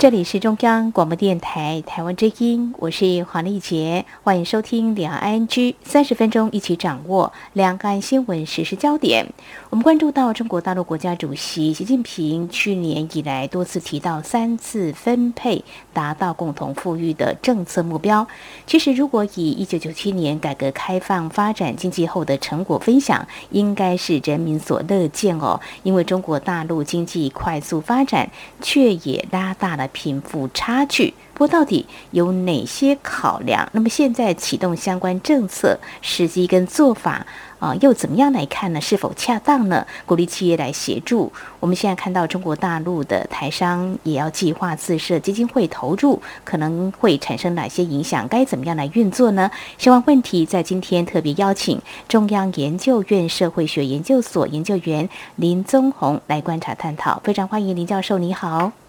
这里是中央广播电台台湾之音，我是黄丽杰，欢迎收听两岸 ING 三十分钟，一起掌握两岸新闻时事焦点。我们关注到中国大陆国家主席习近平去年以来多次提到三次分配达到共同富裕的政策目标。其实，如果以一九九七年改革开放发展经济后的成果分享，应该是人民所乐见哦。因为中国大陆经济快速发展，却也拉大了。贫富差距，不过到底有哪些考量？那么现在启动相关政策时机跟做法啊，又怎么样来看呢？是否恰当呢？鼓励企业来协助。我们现在看到中国大陆的台商也要计划自设基金会投入，可能会产生哪些影响？该怎么样来运作呢？相关问题在今天特别邀请中央研究院社会学研究所研究员林宗宏来观察探讨。非常欢迎林教授，你好。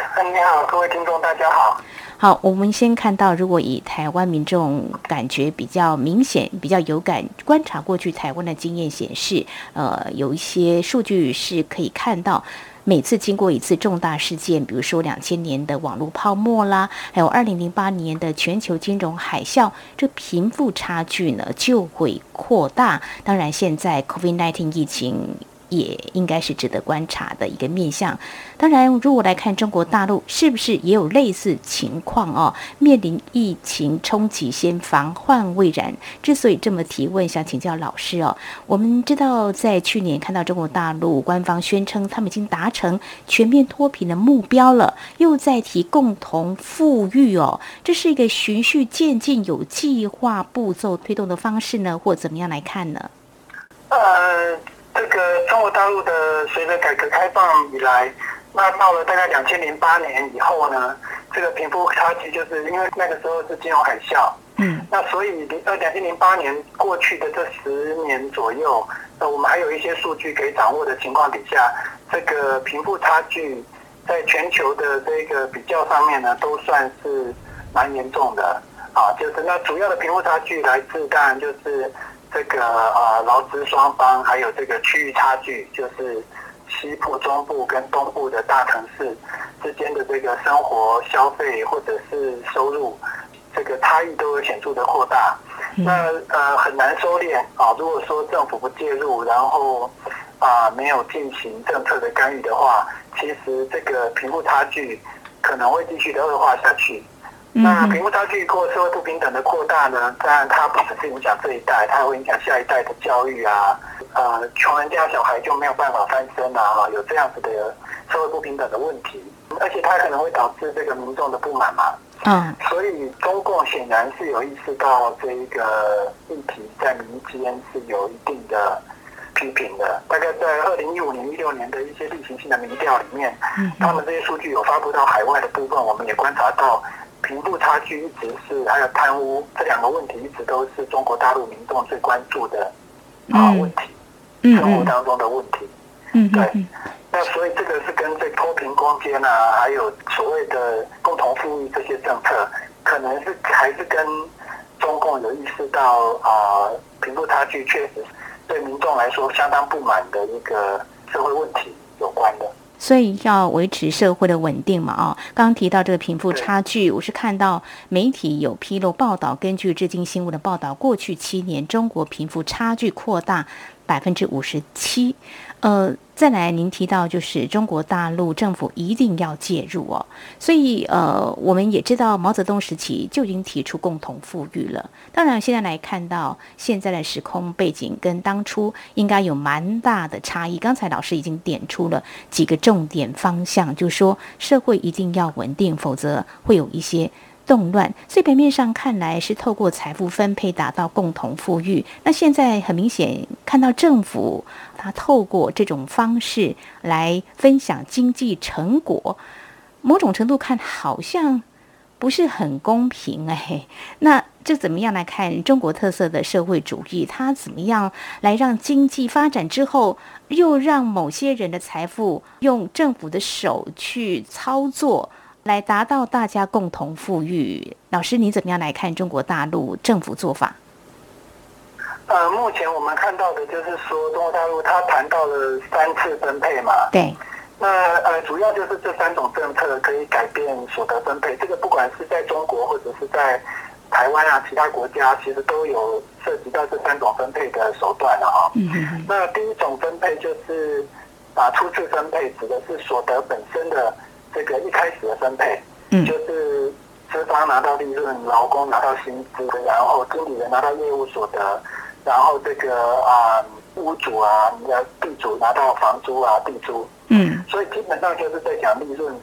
你好，各位听众，大家好。好，我们先看到，如果以台湾民众感觉比较明显、比较有感，观察过去台湾的经验显示，呃，有一些数据是可以看到，每次经过一次重大事件，比如说两千年的网络泡沫啦，还有二零零八年的全球金融海啸，这贫富差距呢就会扩大。当然，现在 COVID-19 疫情。也应该是值得观察的一个面向。当然，如果来看中国大陆，是不是也有类似情况哦？面临疫情冲击，先防患未然。之所以这么提问，想请教老师哦。我们知道，在去年看到中国大陆官方宣称，他们已经达成全面脱贫的目标了，又在提共同富裕哦。这是一个循序渐进、有计划步骤推动的方式呢，或怎么样来看呢？呃。这个中国大陆的随着改革开放以来，那到了大概两千零八年以后呢，这个贫富差距就是因为那个时候是金融海啸，嗯，那所以零呃两千零八年过去的这十年左右，呃我们还有一些数据可以掌握的情况底下，这个贫富差距在全球的这个比较上面呢，都算是蛮严重的啊，就是那主要的贫富差距来自当然就是。这个呃，劳资双方还有这个区域差距，就是西部、中部跟东部的大城市之间的这个生活消费或者是收入，这个差异都有显著的扩大。那呃很难收敛啊。如果说政府不介入，然后啊没有进行政策的干预的话，其实这个贫富差距可能会继续的恶化下去。那贫富差距或社会不平等的扩大呢？当然，它不只是影响这一代，它还会影响下一代的教育啊。呃，穷人家小孩就没有办法翻身啊，有这样子的社会不平等的问题，而且它可能会导致这个民众的不满嘛。嗯。所以中共显然是有意识到这一个议题在民间是有一定的批评的。大概在二零一五年、一六年的一些例行性的民调里面，嗯，他们这些数据有发布到海外的部分，我们也观察到。贫富差距一直是，还有贪污这两个问题，一直都是中国大陆民众最关注的啊问题，生活当中的问题。嗯，对。那所以这个是跟这脱贫攻坚啊，还有所谓的共同富裕这些政策，可能是还是跟中共有意识到啊贫富差距确实对民众来说相当不满的一个社会问题有关的。所以要维持社会的稳定嘛，啊，刚刚提到这个贫富差距，我是看到媒体有披露报道，根据《至今新闻》的报道，过去七年中国贫富差距扩大百分之五十七。呃，再来，您提到就是中国大陆政府一定要介入哦，所以呃，我们也知道毛泽东时期就已经提出共同富裕了。当然，现在来看到现在的时空背景跟当初应该有蛮大的差异。刚才老师已经点出了几个重点方向，就是说社会一定要稳定，否则会有一些。动乱，所以表面上看来是透过财富分配达到共同富裕。那现在很明显看到政府他透过这种方式来分享经济成果，某种程度看好像不是很公平哎。那这怎么样来看中国特色的社会主义？它怎么样来让经济发展之后，又让某些人的财富用政府的手去操作？来达到大家共同富裕。老师，你怎么样来看中国大陆政府做法？呃，目前我们看到的就是说，中国大陆它谈到了三次分配嘛。对。那呃，主要就是这三种政策可以改变所得分配。这个不管是在中国或者是在台湾啊，其他国家其实都有涉及到这三种分配的手段了哈。嗯嗯。那第一种分配就是啊，初次分配指的是所得本身的这个一开始的分配，嗯，就是资方拿到利润，劳工拿到薪资，然后经理人拿到业务所得，然后这个啊屋主啊，你的地主拿到房租啊地租，嗯，所以基本上就是在讲利润、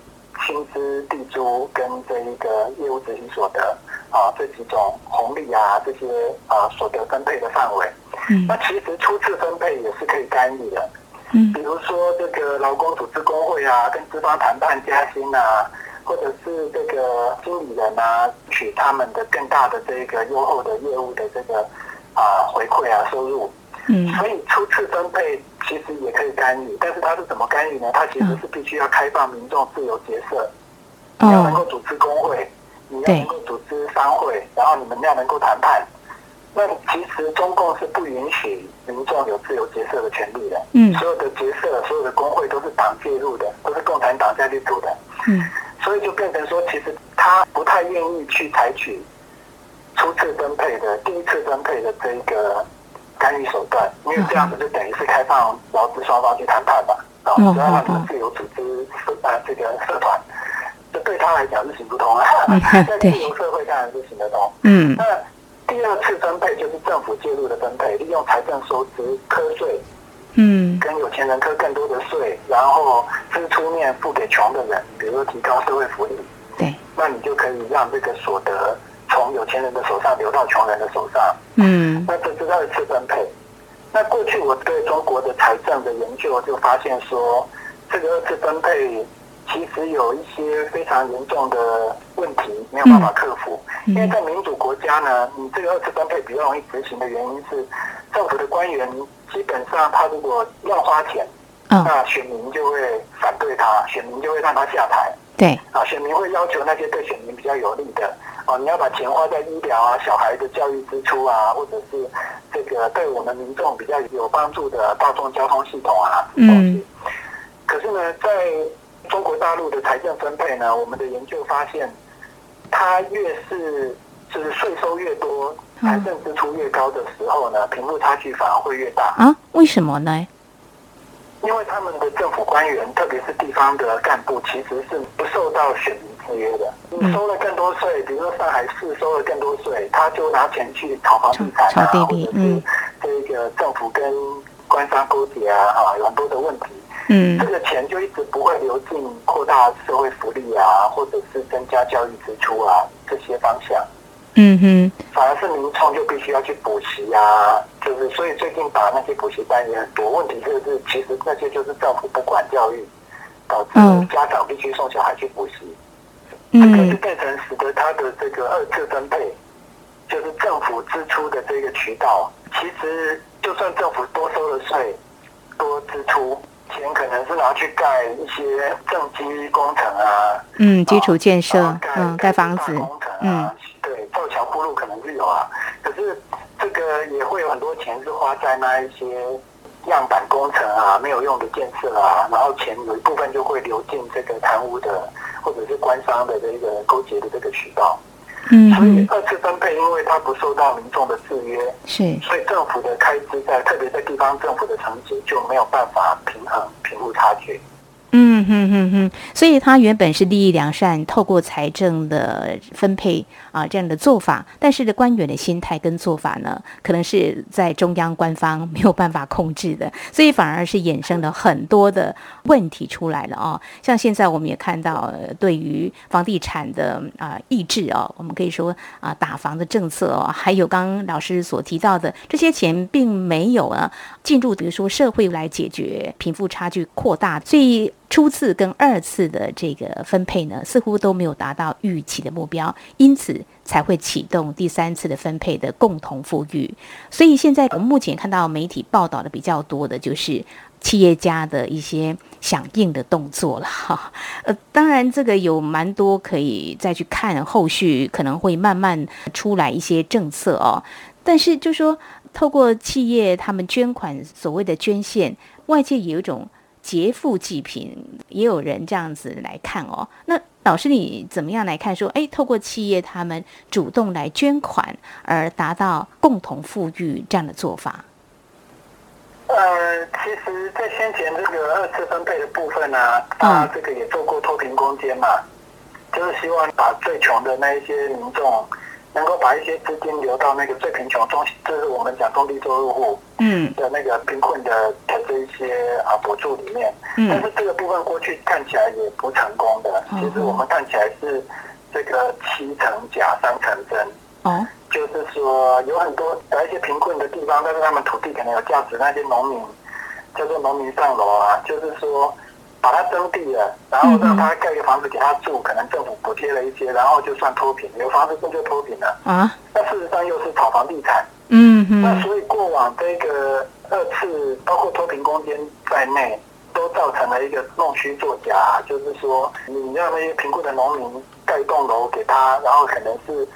薪资、地租跟这一个业务执行所得。啊，这几种红利啊，这些啊所得分配的范围，嗯，那其实初次分配也是可以干预的，嗯，比如说这个劳工组织工会啊，跟资方谈判加薪啊，或者是这个经理人啊，取他们的更大的这个优厚的业务的这个啊回馈啊收入，嗯，所以初次分配其实也可以干预，但是它是怎么干预呢？它其实是必须要开放民众自由结社，你要能够组织工会。你要能够组织商会，然后你们要能够谈判。那其实中共是不允许民众有自由结社的权利的。嗯，所有的结社、所有的工会都是党介入的，都是共产党在里头的。嗯，所以就变成说，其实他不太愿意去采取初次分配的、第一次分配的这一个干预手段，因为这样子就等于是开放劳资双方去谈判嘛。啊，只要让他们自由组织啊这个社团。对他来讲是行不通啊，在自由社会当然是行得通。嗯，那第二次分配就是政府介入的分配，利用财政收支科税，嗯，跟有钱人科更多的税，然后支出面付给穷的人，比如说提高社会福利。对，那你就可以让这个所得从有钱人的手上流到穷人的手上。嗯，那这是二次分配。那过去我对中国的财政的研究就发现说，这个二次分配。其实有一些非常严重的问题没有办法克服，因为在民主国家呢，你这个二次分配比较容易执行的原因是，政府的官员基本上他如果乱花钱，那选民就会反对他，选民就会让他下台。对，啊，选民会要求那些对选民比较有利的，哦，你要把钱花在医疗啊、小孩的教育支出啊，或者是这个对我们民众比较有帮助的大众交通系统啊，嗯，可是呢，在中国大陆的财政分配呢，我们的研究发现，它越是就是税收越多，财政支出越高的时候呢，贫富差距反而会越大啊？为什么呢？因为他们的政府官员，特别是地方的干部，其实是不受到选民制约的。你收了更多税，比如说上海市收了更多税，他就拿钱去炒房地产啊，或者是这个政府跟官商勾结啊，啊，有很多的问题。嗯，这个钱就一直不会流进扩大社会福利啊，或者是增加教育支出啊这些方向。嗯哼，反而是民创就必须要去补习啊，就是所以最近把那些补习班也很多。问题就是，其实那些就是政府不管教育，导致家长必须送小孩去补习。嗯，这个就变成使得他的这个二次分配，就是政府支出的这个渠道，其实就算政府多收了税，多支出。钱可能是拿去盖一些政绩工程啊，嗯，基础建设，嗯，盖房子，工程啊，嗯，对，造桥铺路可能是有啊，可是这个也会有很多钱是花在那一些样板工程啊，没有用的建设啊，然后钱有一部分就会流进这个贪污的或者是官商的这个勾结的这个渠道。嗯，所以二次分配，因为它不受到民众的制约，是，所以政府的开支在，特别在地方政府的层级就没有办法平衡贫富差距。嗯哼哼哼，所以他原本是利益良善，透过财政的分配啊这样的做法，但是的官员的心态跟做法呢，可能是在中央官方没有办法控制的，所以反而是衍生了很多的问题出来了啊。像现在我们也看到，对于房地产的啊抑制哦，我们可以说啊打房的政策哦，还有刚刚老师所提到的这些钱，并没有啊进入，比如说社会来解决贫富差距扩大，所以。初次跟二次的这个分配呢，似乎都没有达到预期的目标，因此才会启动第三次的分配的共同富裕。所以现在我们目前看到媒体报道的比较多的就是，企业家的一些响应的动作了哈。呃，当然这个有蛮多可以再去看，后续可能会慢慢出来一些政策哦。但是就说透过企业他们捐款，所谓的捐献，外界也有一种劫富济贫，也有人这样子来看哦。那老师你怎么样来看？说，哎，透过企业他们主动来捐款，而达到共同富裕这样的做法。呃，其实，在先前这个二次分配的部分呢、啊，他这个也做过脱贫攻坚嘛，就是希望把最穷的那一些民众。能够把一些资金流到那个最贫穷中，就是我们讲中低收入户，嗯，的那个贫困的的这一些啊补助里面，嗯，但是这个部分过去看起来也不成功的，其实我们看起来是这个七成假三成真，哦，就是说有很多在一些贫困的地方，但是他们土地可能有价值，那些农民叫做农民上楼啊，就是说。把它征地了，然后让他盖个房子给他住，可能政府补贴了一些，然后就算脱贫，有房子住就脱贫了啊。那事实上又是炒房地产，嗯哼。那所以过往这个二次，包括脱贫攻坚在内，都造成了一个弄虚作假，就是说你让那些贫困的农民盖一栋楼给他，然后可能是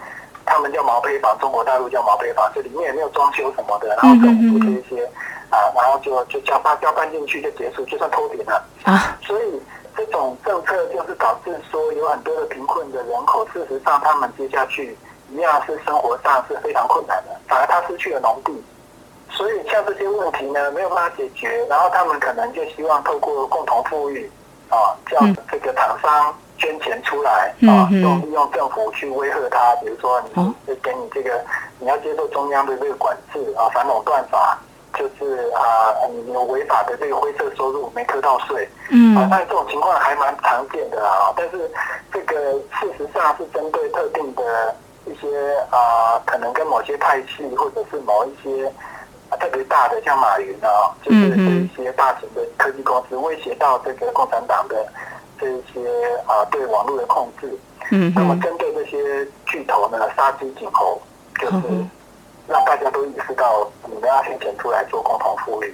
他们叫毛坯房，中国大陆叫毛坯房，这里面也没有装修什么的，然后政府补贴一些。啊，然后就就交搬交办进去就结束，就算脱贫了啊。所以这种政策就是导致说有很多的贫困的人口，事实上他们接下去一样是生活上是非常困难的，反而他失去了农地。所以像这些问题呢，没有办法解决，然后他们可能就希望透过共同富裕啊，叫这个厂商捐钱出来啊，用利用政府去威吓他，比如说你就给你这个你要接受中央的这个管制啊，反垄断法。就是啊，你有违法的这个灰色收入没扣到税，嗯，啊，那这种情况还蛮常见的啊。但是这个事实上是针对特定的一些啊，可能跟某些派系或者是某一些啊特别大的，像马云啊，就是这一些大型的科技公司威胁到这个共产党的这一些啊对网络的控制，嗯，那么针对这些巨头呢，杀鸡儆猴，就是。让大家都意识到，你们要捐钱出来做共同富裕。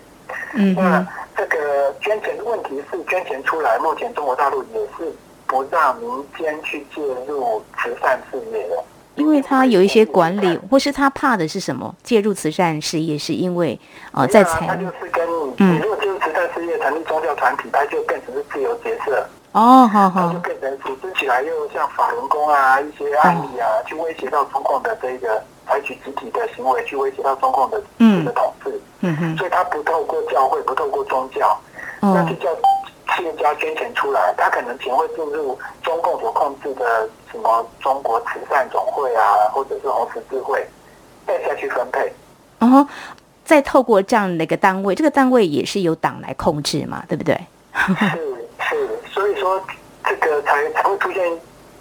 嗯，那这个捐钱的问题是捐钱出来，目前中国大陆也是不让民间去介入慈善事业的，因为他有一些管理，或是他怕的是什么？介入慈善事业是因为哦，在财，他就是跟你，你如果介入慈善事业，成立宗教团体，他就变成是自由角色。哦，好好，就变成组织起来，又像法轮功啊一些案例啊，去威胁到中共的这个。采取集体的行为去威胁到中共的这个统治，嗯嗯，所以他不透过教会，不透过宗教，那就叫企业家捐钱出来，他可能钱会进入中共所控制的什么中国慈善总会啊，或者是红十字会，再下去分配。哦，再透过这样的一个单位，这个单位也是由党来控制嘛，对不对？是是，所以说这个才才会出现，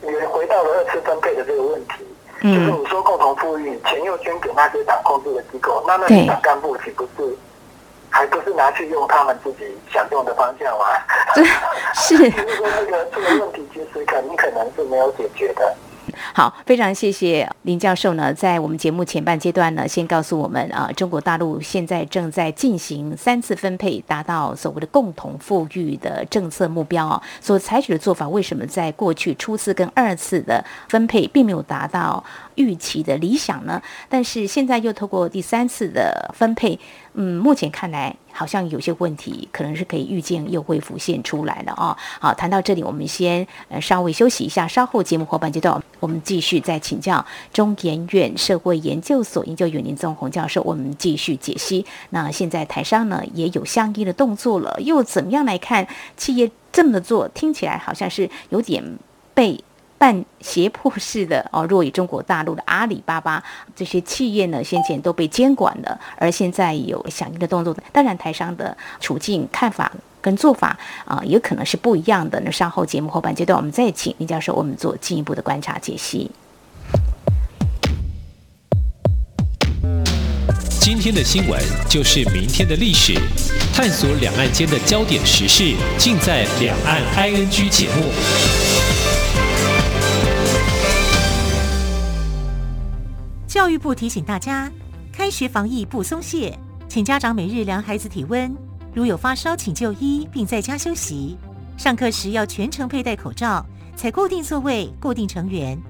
也回到了二次分配的这个问题。就是你说共同富裕，钱又捐给那些党控制的机构，那那些党干部岂不是还不是拿去用他们自己想用的方向吗？是，就是说那个这个问题其实肯定可能是没有解决的。好，非常谢谢林教授呢，在我们节目前半阶段呢，先告诉我们啊，中国大陆现在正在进行三次分配，达到所谓的共同富裕的政策目标啊，所采取的做法，为什么在过去初次跟二次的分配并没有达到预期的理想呢？但是现在又透过第三次的分配。嗯，目前看来好像有些问题可能是可以预见又会浮现出来了啊。好，谈到这里，我们先呃稍微休息一下，稍后节目后半阶段我们继续再请教中研院社会研究所研究员林宗宏教授，我们继续解析。那现在台商呢也有相应的动作了，又怎么样来看企业这么做？听起来好像是有点被。半胁迫式的哦，若以中国大陆的阿里巴巴这些企业呢，先前都被监管了，而现在有响应的动作。当然，台商的处境、看法跟做法啊，也可能是不一样的。那稍后节目后半阶段，我们再请林教授我们做进一步的观察解析。今天的新闻就是明天的历史，探索两岸间的焦点时事，尽在《两岸 ING》节目。教育部提醒大家，开学防疫不松懈，请家长每日量孩子体温，如有发烧，请就医并在家休息。上课时要全程佩戴口罩，采固定座位、固定成员。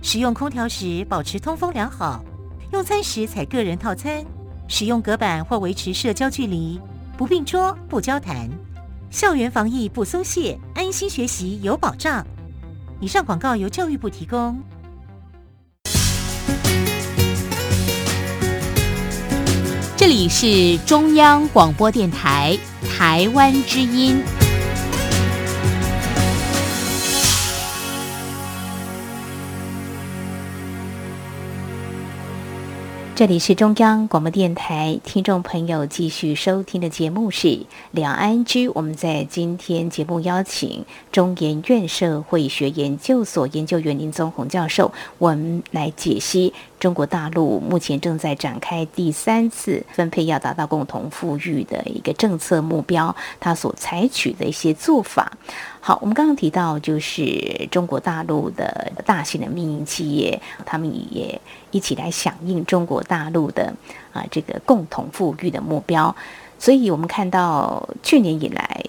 使用空调时保持通风良好。用餐时采个人套餐。使用隔板或维持社交距离。不并桌、不交谈。校园防疫不松懈，安心学习有保障。以上广告由教育部提供。这里是中央广播电台台湾之音。这里是中央广播电台，听众朋友继续收听的节目是两岸居。我们在今天节目邀请中研院社会学研究所研究员林宗宏教授，我们来解析中国大陆目前正在展开第三次分配，要达到共同富裕的一个政策目标，它所采取的一些做法。好，我们刚刚提到，就是中国大陆的大型的民营企业，他们也一起来响应中国大陆的啊这个共同富裕的目标。所以，我们看到去年以来，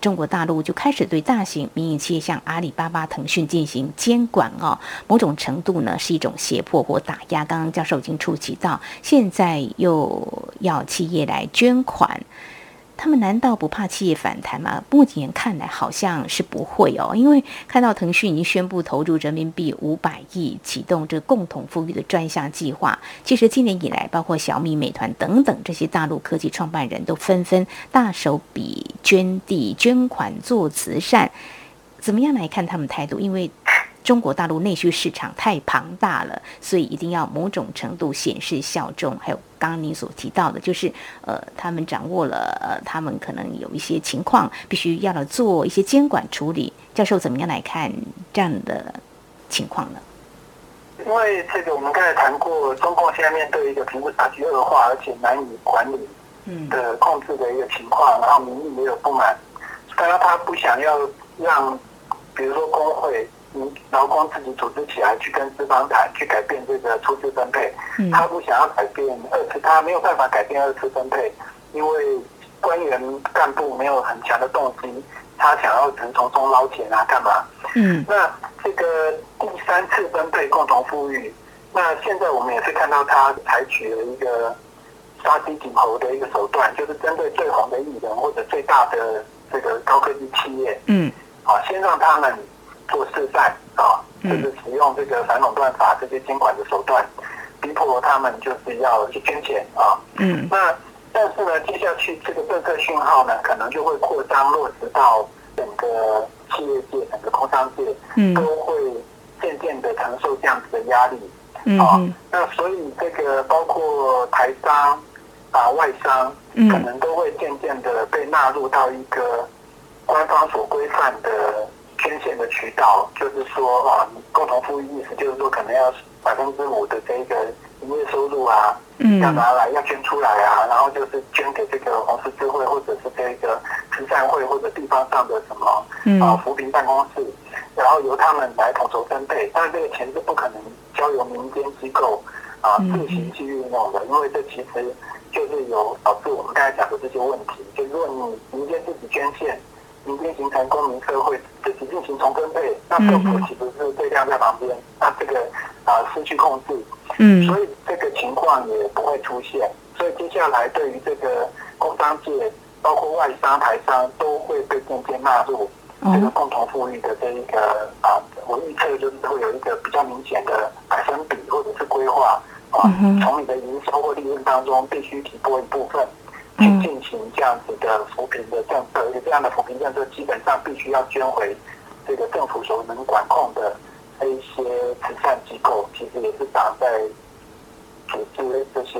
中国大陆就开始对大型民营企业，像阿里巴巴、腾讯进行监管哦，某种程度呢是一种胁迫或打压。刚刚教授已经触及到，现在又要企业来捐款。他们难道不怕企业反弹吗？目前看来好像是不会哦，因为看到腾讯已经宣布投入人民币五百亿，启动这共同富裕的专项计划。其实今年以来，包括小米、美团等等这些大陆科技创办人都纷纷大手笔捐地、捐款做慈善。怎么样来看他们态度？因为中国大陆内需市场太庞大了，所以一定要某种程度显示效忠。还有刚刚您所提到的，就是呃，他们掌握了呃，他们可能有一些情况，必须要来做一些监管处理。教授怎么样来看这样的情况呢？因为这个我们刚才谈过，中共现在面对一个贫富差距恶化，而且难以管理的控制的一个情况，然后民意也有不满，当然他不想要让，比如说工会。你劳工自己组织起来去跟资方谈，去改变这个初次分配。他不想要改变二次，他没有办法改变二次分配，因为官员干部没有很强的动机，他想要从从中捞钱啊，干嘛？嗯。那这个第三次分配共同富裕，那现在我们也是看到他采取了一个杀鸡儆猴的一个手段，就是针对最红的艺人或者最大的这个高科技企业，嗯，好，先让他们。做示范啊，就是使用这个反垄断法这些监管的手段，逼迫他们就是要去捐钱啊。嗯。那但是呢，接下去这个政策讯号呢，可能就会扩张落实到整个企业界、整个工商界，嗯，都会渐渐的承受这样子的压力。嗯。啊，那所以这个包括台商啊、外商，可能都会渐渐的被纳入到一个官方所规范的。捐献的渠道，就是说啊，共同富裕意思就是说，可能要百分之五的这个营业收入啊，嗯，要拿来要捐出来啊，然后就是捐给这个红十字会或者是这个慈善会或者地方上的什么，嗯，啊扶贫办公室，然后由他们来统筹分配，但是这个钱是不可能交由民间机构啊自行去运用的，因为这其实就是有导致我们刚才讲的这些问题，就如果你民间自己捐献。民间形成公民社会，行重分配，那政府岂不是对量在旁边？那这个啊失去控制，嗯，所以这个情况也不会出现。所以接下来对于这个工商界，包括外商、台商，都会被渐渐纳入这个共同富裕的这一个啊，我预测就是会有一个比较明显的百分比或者是规划啊，从你的营收或利润当中必须提拨一部分。去进行这样子的扶贫的政策，而且这样的扶贫政策基本上必须要捐回这个政府所能管控的这一些慈善机构，其实也是打在组织这些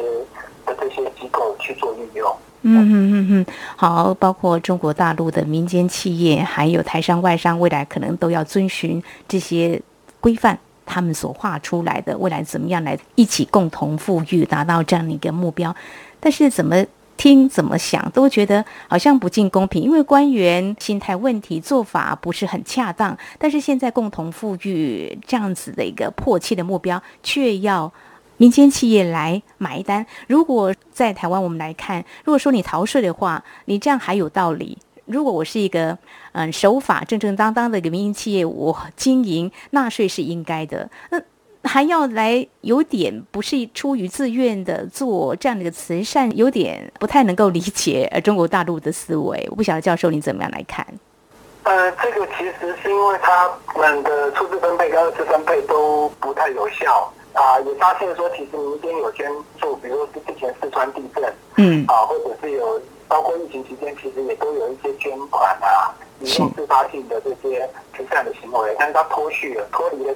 的这些机构去做运用。嗯嗯嗯嗯，好，包括中国大陆的民间企业，还有台商、外商，未来可能都要遵循这些规范，他们所画出来的未来怎么样来一起共同富裕，达到这样的一个目标。但是怎么？听怎么想都觉得好像不尽公平，因为官员心态问题，做法不是很恰当。但是现在共同富裕这样子的一个迫切的目标，却要民间企业来买单。如果在台湾我们来看，如果说你逃税的话，你这样还有道理。如果我是一个嗯守法正正当当的一个民营企业，我经营纳税是应该的。那还要来有点不是出于自愿的做这样的一个慈善，有点不太能够理解呃中国大陆的思维。我不晓得教授你怎么样来看？呃，这个其实是因为他们的初次分配跟二次分配都不太有效啊，也发现说其实民间有捐助，比如说是之前四川地震，嗯，啊，或者是有包括疫情期间，其实也都有一些捐款啊，引用自发性的这些慈善的行为，但是他脱序了，脱离了。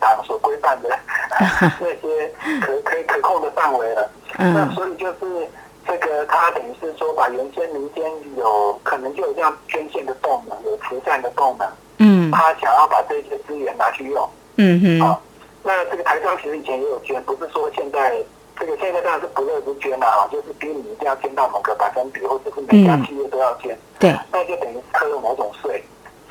党所规范的 那些可可以可控的范围了，那所以就是这个，他等于是说，把原先民间有可能就有这样捐献的动能，有慈善的动能，嗯，他想要把这些资源拿去用，嗯哼，好，那这个台商其实以前也有捐，不是说现在这个现在当然是不乐之捐啊，就是逼你一定要捐到某个百分比，或者是每家企业都要捐，对，那就等于课了某种税。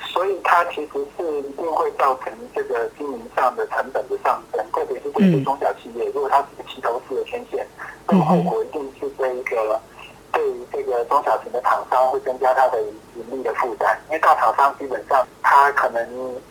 所以它其实是一定会造成这个经营上的成本的上升，特别是对于中小企业，如果它是个齐头式的牵线，那么后果一定是这一个对于这个中小型的厂商会增加它的盈利的负担，因为大厂商基本上它可能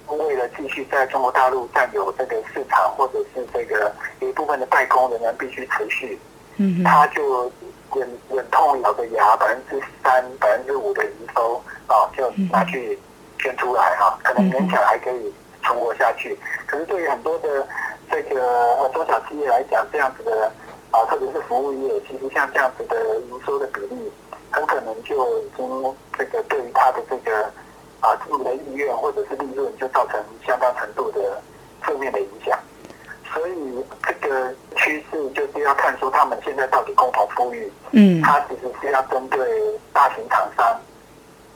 为了继续在中国大陆占有这个市场，或者是这个有一部分的代工仍然必须持续，嗯，他就忍忍痛咬着牙百分之三、百分之五的营收啊，就拿去。捐出来哈，可能勉强还可以存活下去。可是对于很多的这个呃中小企业来讲，这样子的啊，特别是服务业，其实像这样子的营收的比例，很可能就已经这个对于它的这个啊经营的意愿或者是利润，就造成相当程度的负面的影响。所以这个趋势就是要看出他们现在到底共同富裕，嗯，它其实是要针对大型厂商，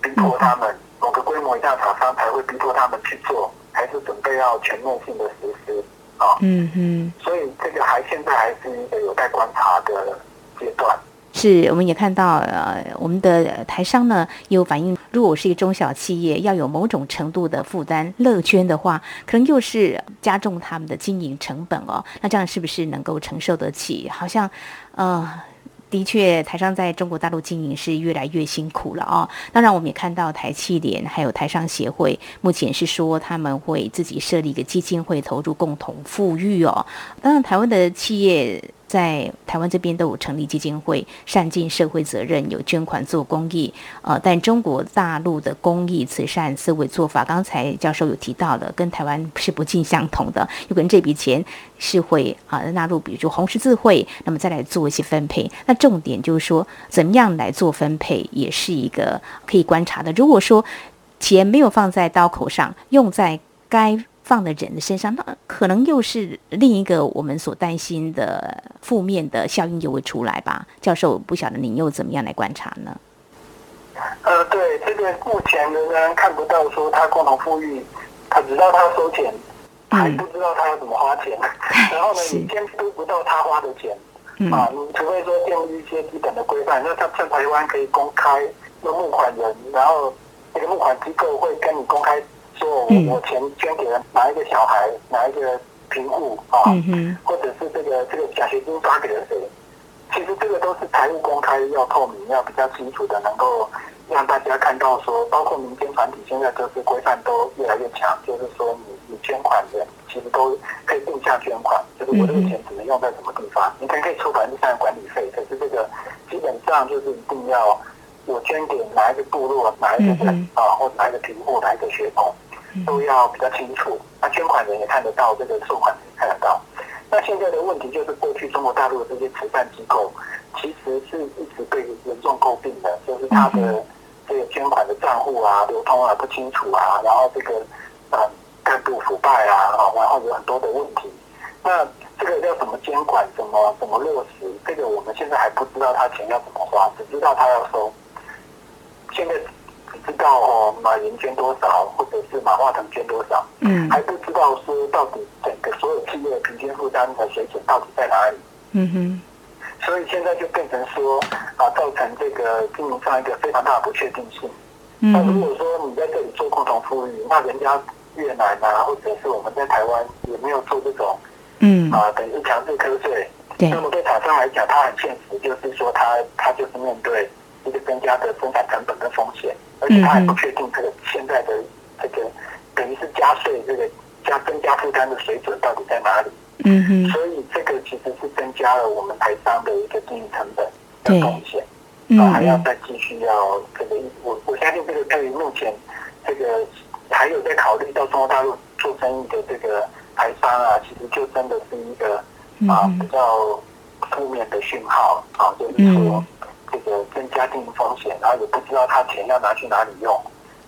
逼迫他们。某个规模以上厂商才会逼迫他们去做，还是准备要全面性的实施啊？嗯嗯，所以这个还现在还是一个有待观察的阶段。是，我们也看到，呃，我们的台商呢有反映，如果是一个中小企业，要有某种程度的负担，乐捐的话，可能又是加重他们的经营成本哦。那这样是不是能够承受得起？好像，呃。的确，台商在中国大陆经营是越来越辛苦了哦。当然，我们也看到台企联还有台商协会，目前是说他们会自己设立一个基金会，投入共同富裕哦。当然，台湾的企业。在台湾这边都有成立基金会，善尽社会责任，有捐款做公益。呃，但中国大陆的公益慈善思维做法，刚才教授有提到的，跟台湾是不尽相同的。有可能这笔钱是会啊纳入，比如说红十字会，那么再来做一些分配。那重点就是说，怎么样来做分配，也是一个可以观察的。如果说钱没有放在刀口上，用在该。放在人的身上，那可能又是另一个我们所担心的负面的效应就会出来吧？教授，不晓得您又怎么样来观察呢？呃，对，这个目前仍然看不到说他共同富裕，他只知道他收钱，还不知道他要怎么花钱。嗯、然后呢，你监督不到他花的钱、嗯、啊，你除非说建立一些基本的规范，那像像台湾可以公开那募款人，然后那个募款机构会跟你公开。说我我钱捐给了哪一个小孩，哪一个贫户啊，或者是这个这个奖学金发给了谁？其实这个都是财务公开，要透明，要比较清楚的，能够让大家看到说，包括民间团体现在就是规范都越来越强，就是说你你捐款的其实都可以定向捐款，就是我这个钱只能用在什么地方，你可以可以出百分之三的管理费，可是这个基本上就是一定要我捐给哪一个部落，哪一个人啊，或者哪一个贫户，哪一个学童。都要比较清楚，那捐款人也看得到，这个受款人也看得到。那现在的问题就是，过去中国大陆的这些慈善机构，其实是一直被严重诟病的，就是他的这个捐款的账户啊、流通啊不清楚啊，然后这个呃干部腐败啊，然后有很多的问题。那这个要怎么监管、怎么怎么落实？这个我们现在还不知道他钱要怎么花，只知道他要收。现在。知道哦，马云捐多少，或者是马化腾捐多少，嗯，还不知道说到底整个所有企业的平均负担的水准到底在哪里，嗯哼，所以现在就变成说啊，造成这个经营上一个非常大的不确定性。嗯，那如果说你在这里做共同富裕，那人家越南啊，或者是我们在台湾也没有做这种嗯，啊，等于是强制课税。对。那么对厂商来讲，他很现实，就是说他他就是面对一个增加的生产成本跟风险，而且他还不确定这个现在的这个等于是加税这个加增加负担的水准到底在哪里。嗯哼。所以这个其实是增加了我们台商的一个经营成本的风险。嗯。啊，还要再继续要这个，我我相信这个对于目前这个还有在考虑到中国大陆做生意的这个台商啊，其实就真的是一个。啊，比较负面的讯号啊，就是说这个增加经营风险，然后也不知道他钱要拿去哪里用，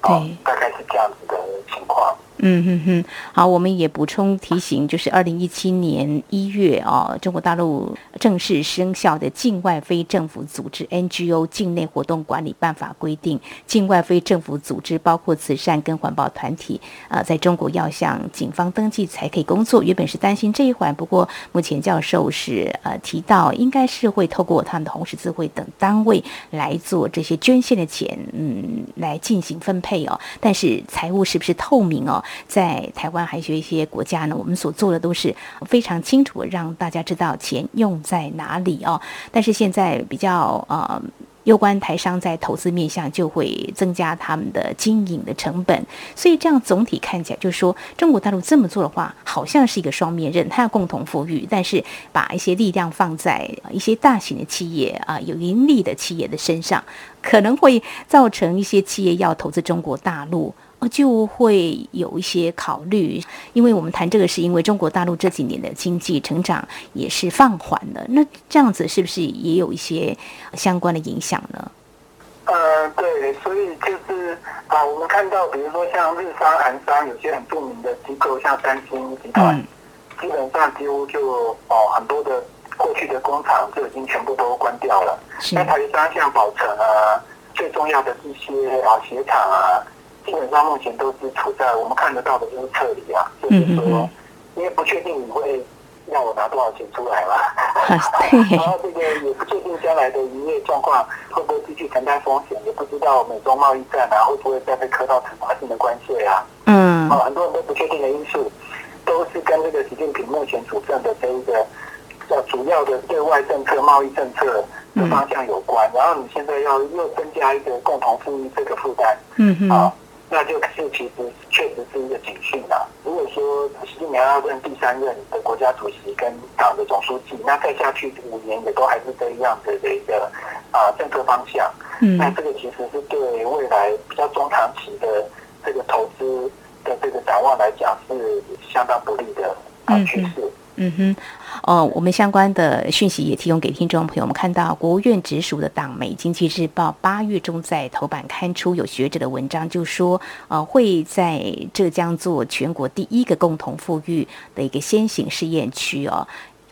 对，大概是这样子的情况。嗯哼哼，好，我们也补充提醒，就是二零一七年一月啊，中国大陆正式生效的《境外非政府组织 NGO 境内活动管理办法》规定，境外非政府组织包括慈善跟环保团体啊，在中国要向警方登记才可以工作。原本是担心这一环，不过目前教授是呃提到，应该是会透过他们的红十字会等单位来做这些捐献的钱，嗯，来进行分配哦。但是财务是不是透明哦？在台湾还有一些国家呢，我们所做的都是非常清楚，让大家知道钱用在哪里哦。但是现在比较呃，攸关台商在投资面向就会增加他们的经营的成本，所以这样总体看起来就是说，中国大陆这么做的话，好像是一个双面刃，它要共同富裕，但是把一些力量放在一些大型的企业啊，有盈利的企业的身上，可能会造成一些企业要投资中国大陆。就会有一些考虑，因为我们谈这个，是因为中国大陆这几年的经济成长也是放缓了。那这样子是不是也有一些相关的影响呢？呃，对，所以就是啊，我们看到，比如说像日商、韩商，有些很著名的机构，像三星集团，嗯、基本上几乎就哦，很多的过去的工厂就已经全部都关掉了。那台商像宝成啊，最重要的一些啊鞋厂啊。基本上目前都是处在我们看得到的就是撤离啊，就是说，因为不确定你会让我拿多少钱出来嘛，然后这个也不确定将来的营业状况会不会继续承担风险，也不知道美中贸易战啊会不会再被磕到惩罚性的关税啊，嗯，很多很多不确定的因素，都是跟这个习近平目前主政的这一个叫主要的对外政策、贸易政策的方向有关，然后你现在要又增加一个共同富裕这个负担，嗯嗯。那就是其实确实是一个警讯啊。如果说习近平要任第三任的国家主席跟党的总书记，那再下去五年也都还是这样子的一个啊政策方向。嗯，那这个其实是对未来比较中长期的这个投资的这个展望来讲是相当不利的啊趋势。嗯嗯哼，哦，我们相关的讯息也提供给听众朋友。我们看到国务院直属的党媒《经济日报》八月中在头版刊出有学者的文章，就说，呃，会在浙江做全国第一个共同富裕的一个先行试验区哦，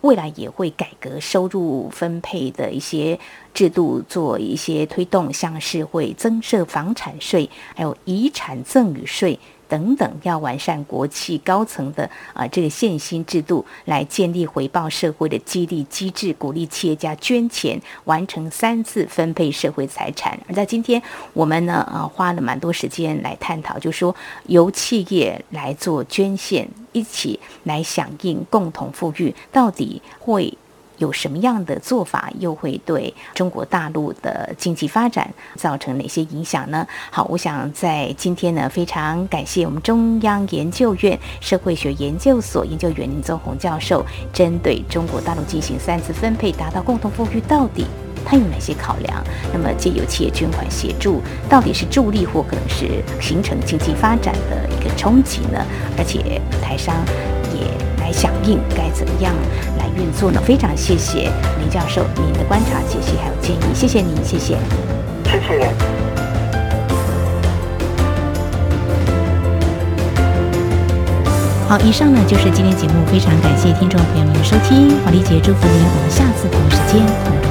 未来也会改革收入分配的一些制度，做一些推动，像是会增设房产税，还有遗产赠与税。等等，要完善国企高层的啊、这个限薪制度，来建立回报社会的激励机制，鼓励企业家捐钱，完成三次分配社会财产。而在今天，我们呢啊、呃、花了蛮多时间来探讨，就说由企业来做捐献，一起来响应共同富裕，到底会。有什么样的做法，又会对中国大陆的经济发展造成哪些影响呢？好，我想在今天呢，非常感谢我们中央研究院社会学研究所研究员林宗宏教授，针对中国大陆进行三次分配，达到共同富裕，到底它有哪些考量？那么借由企业捐款协助，到底是助力或可能是形成经济发展的一个冲击呢？而且台商也。来响应该怎么样来运作呢？非常谢谢林教授您的观察、解析还有建议，谢谢您，谢谢，谢谢。好，以上呢就是今天节目，非常感谢听。众朋友们的收听，华丽姐祝福您，我们下次同时间同。